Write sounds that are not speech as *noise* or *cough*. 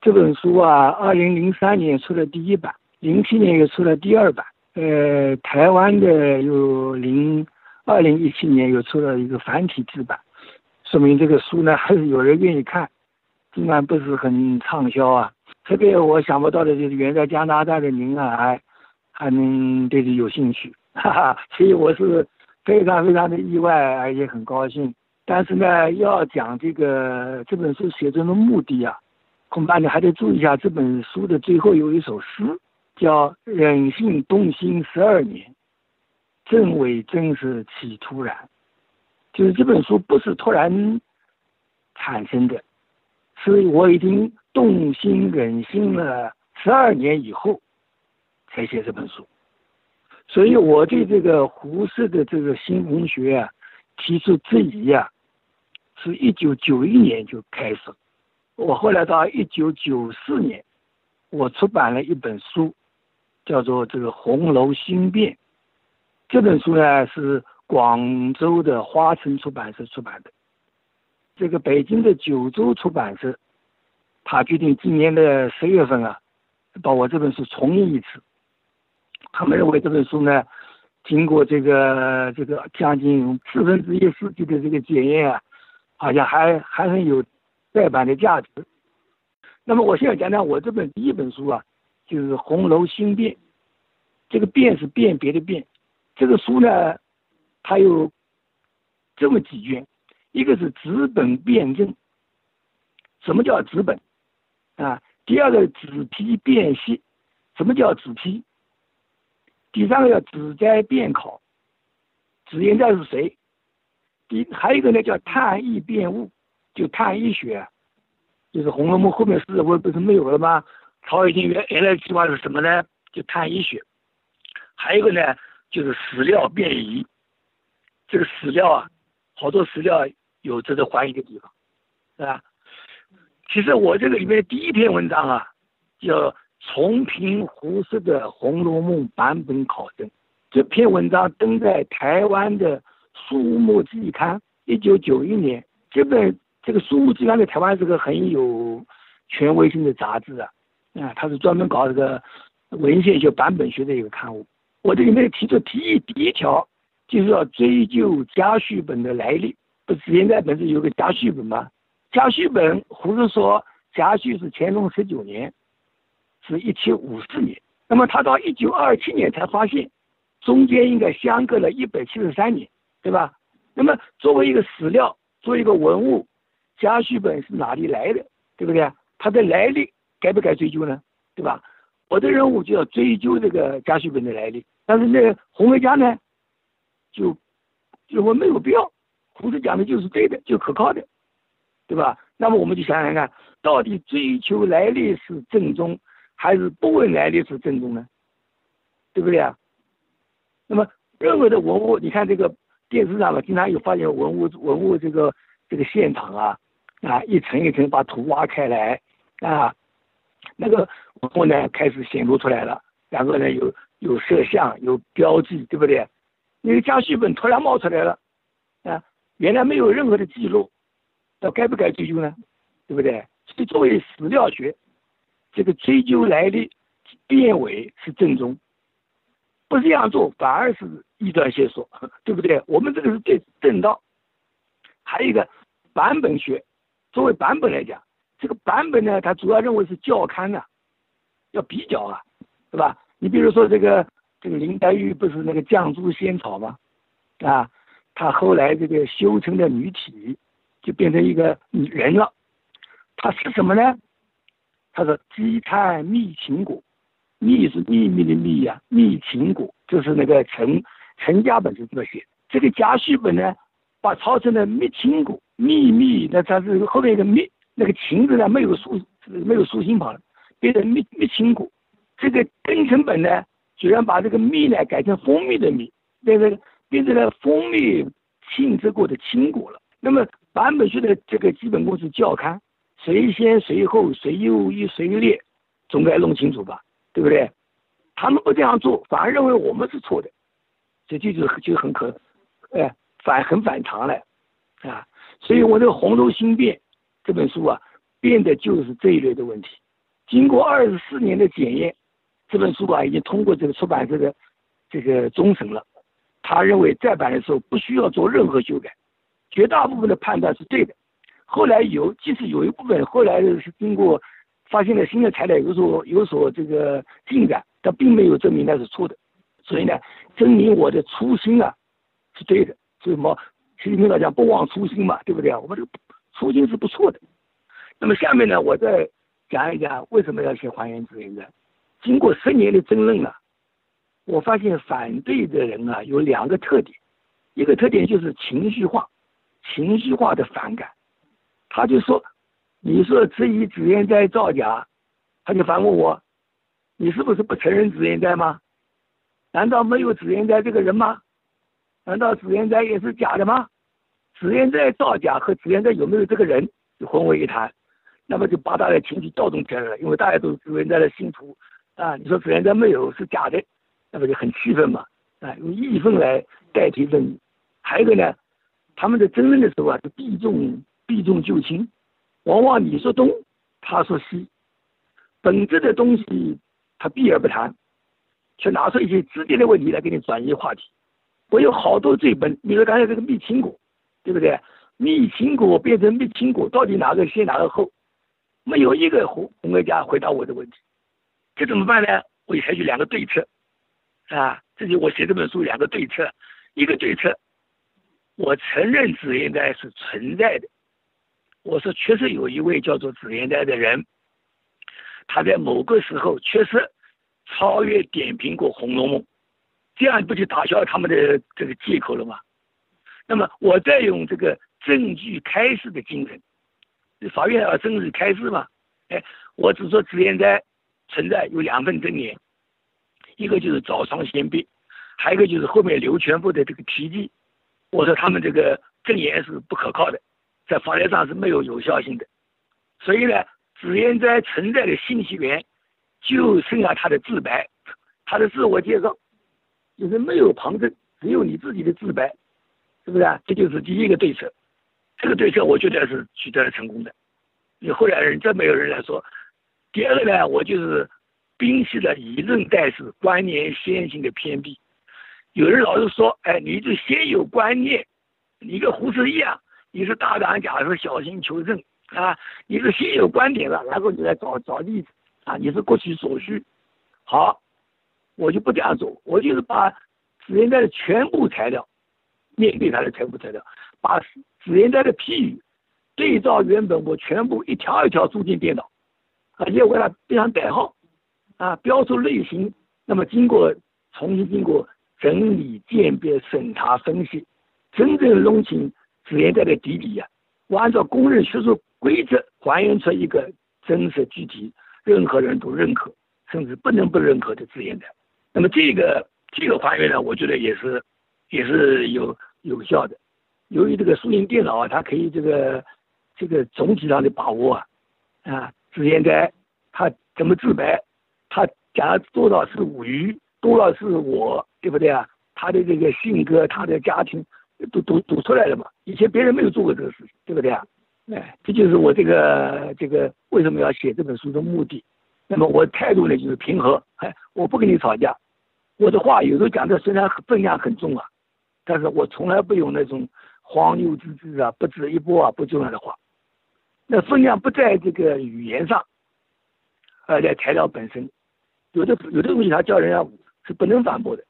这本书啊，二零零三年出了第一版，零七年又出了第二版。呃，台湾的有零二零一七年又出了一个繁体字版，说明这个书呢还是 *laughs* 有人愿意看，尽管不是很畅销啊。特别我想不到的就是远在加拿大的您啊，还还能对这有兴趣，哈哈，所以我是非常非常的意外，而且很高兴。但是呢，要讲这个这本书写作的目的啊，恐怕你还得注意一下这本书的最后有一首诗。叫忍性动心十二年，正伪真是起突然，就是这本书不是突然产生的，是我已经动心忍心了十二年以后才写这本书，所以我对这个胡适的这个新文学啊提出质疑啊，是一九九一年就开始，我后来到一九九四年，我出版了一本书。叫做这个《红楼新变》这本书呢，是广州的花城出版社出版的。这个北京的九州出版社，他决定今年的十月份啊，把我这本书重印一次。他们认为这本书呢，经过这个这个将近四分之一世纪的这个检验啊，好像还还很有再版的价值。那么我现在讲讲我这本第一本书啊。就是《红楼新变》，这个“变”是辨别的“辨”。这个书呢，它有这么几卷，一个是纸本辨证。什么叫纸本？啊，第二个纸批辨析。什么叫纸批？第三个叫纸斋辨考。纸言家是谁？第还有一个呢，叫探医辨物，就探医学，就是《红楼梦》后面是不不是没有了吗？曹雪芹原原来计划是什么呢？就探医学，还有一个呢，就是史料辨疑。这个史料啊，好多史料有值得怀疑的地方，是吧？其实我这个里面第一篇文章啊，叫重评胡适的《红楼梦》版本考证。这篇文章登在台湾的《书目季刊》，一九九一年。这本这个《书目季刊》在台湾是个很有权威性的杂志啊。啊，他是专门搞这个文献学、版本学的一个刊物。我这里面提出提议第一条，就是要追究家序本的来历。不是现在本是有个家序本吗？家序本胡适说家序是乾隆十九年，是一七五四年。那么他到一九二七年才发现，中间应该相隔了一百七十三年，对吧？那么作为一个史料，作为一个文物，家序本是哪里来的，对不对啊？它的来历。该不该追究呢？对吧？我的任务就要追究这个家序本的来历。但是那红梅家呢，就就我没有必要。胡适讲的就是对的，就可靠的，对吧？那么我们就想想看，到底追求来历是正宗，还是不问来历是正宗呢？对不对啊？那么任何的文物，你看这个电视上嘛，经常有发现文物文物这个这个现场啊啊，一层一层把土挖开来啊。那个文物呢开始显露出来了，然后呢有有摄像有标记，对不对？那个家序本突然冒出来了，啊，原来没有任何的记录，那该不该追究呢？对不对？所以作为史料学，这个追究来历、变伪是正宗，不这样做反而是臆断邪说，*laughs* 对不对？我们这个是最正道。还有一个版本学，作为版本来讲。这个版本呢，他主要认为是教刊的，要比较啊，对吧？你比如说这个这个林黛玉不是那个绛珠仙草吗？啊，她后来这个修成的女体就变成一个人了，她是什么呢？她说积贪蜜情果，蜜是秘密的蜜呀，蜜情果就是那个陈陈家本是这么写，这个家序本呢，把抄成的蜜情果，秘密那它是后面一个蜜。那个情字呢没有竖没有竖心旁了，变成蜜蜜青果。这个庚辰本呢，居然把这个蜜呢改成蜂蜜的蜜，变成变成了蜂蜜浸制过的青果了。那么版本学的这个基本功是校勘，谁先谁后，谁优一谁劣，总该弄清楚吧，对不对？他们不这样做，反而认为我们是错的，这就就就很可，哎，反很反常了，啊。所以我这个红楼新变。这本书啊，变的就是这一类的问题。经过二十四年的检验，这本书啊已经通过这个出版社的这个终审了。他认为再版的时候不需要做任何修改，绝大部分的判断是对的。后来有，即使有一部分后来是经过发现了新的材料，有所有所这个进展，但并没有证明那是错的。所以呢，证明我的初心啊是对的。所以什么？习近平老讲不忘初心嘛，对不对啊？我们这个初心是不错的。那么下面呢，我再讲一讲为什么要写还原自然灾。经过十年的争论啊，我发现反对的人啊有两个特点，一个特点就是情绪化，情绪化的反感。他就说：“你说质疑自然灾造假，他就反问我，你是不是不承认自然灾吗？难道没有自然灾这个人吗？难道紫燕斋也是假的吗？紫燕斋造假和紫燕斋有没有这个人就混为一谈，那么就把大家情绪调动起来了，因为大家都是自然灾的信徒啊。你说紫燕斋没有是假的，那么就很气愤嘛啊，用义愤来代替愤怒。还有一个呢，他们在争论的时候啊，就避重。”避重就轻，往往你说东，他说西，本质的东西他避而不谈，却拿出一些直接的问题来给你转移话题。我有好多罪本，你说刚才这个蜜青果，对不对？蜜青果变成蜜青果，到底哪个先哪个后？没有一个红红学家回答我的问题，这怎么办呢？我采取两个对策，啊，这就我写这本书两个对策，一个对策，我承认自然灾是存在的。我说，确实有一位叫做紫烟斋的人，他在某个时候确实超越点评过《红楼梦》，这样不就打消他们的这个借口了吗？那么，我再用这个证据开示的精神，法院要证据开示嘛？哎，我只说紫烟斋存在有两份证言，一个就是早窗先别，还有一个就是后面刘全部的这个题记。我说他们这个证言是不可靠的。在法律上是没有有效性的，所以呢，自然灾存在的信息源就剩下他的自白，他的自我介绍，就是没有旁证，只有你自己的自白，是不是啊？这就是第一个对策，这个对策我觉得是取得了成功的。你后来人真没有人来说。第二个呢，我就是摒弃了以论代事、观念先行的偏僻。有人老是说，哎，你就先有观念，你跟胡适一样。你是大胆假设，小心求证啊！你是先有观点了，然后你来找找例子啊！你是各取所需。好，我就不这样做，我就是把紫烟斋的全部材料，面对他的全部材料，把紫烟斋的批语对照原本，我全部一条一条注进电脑，而且为了非常代号啊，标出类型。那么经过重新经过整理、鉴别、审查、分析，真正弄清。自然灾的底底呀，我按照公认学术规则还原出一个真实具体、任何人都认可，甚至不能不认可的自然灾。那么这个这个还原呢，我觉得也是也是有有效的。由于这个输赢电脑啊，它可以这个这个总体上的把握啊啊，自然灾它怎么自白，他假如多少是五鱼，多少是我，对不对啊？他的这个性格，他的家庭。都都读出来了嘛？以前别人没有做过这个事情，对不对啊？哎，这就是我这个这个为什么要写这本书的目的。那么我态度呢就是平和，哎，我不跟你吵架。我的话有时候讲的虽然分量很重啊，但是我从来不用那种黄牛之志啊、不值一驳啊、不重要的话。那分量不在这个语言上，而在材料本身。有的有的东西他叫人家是不能反驳的。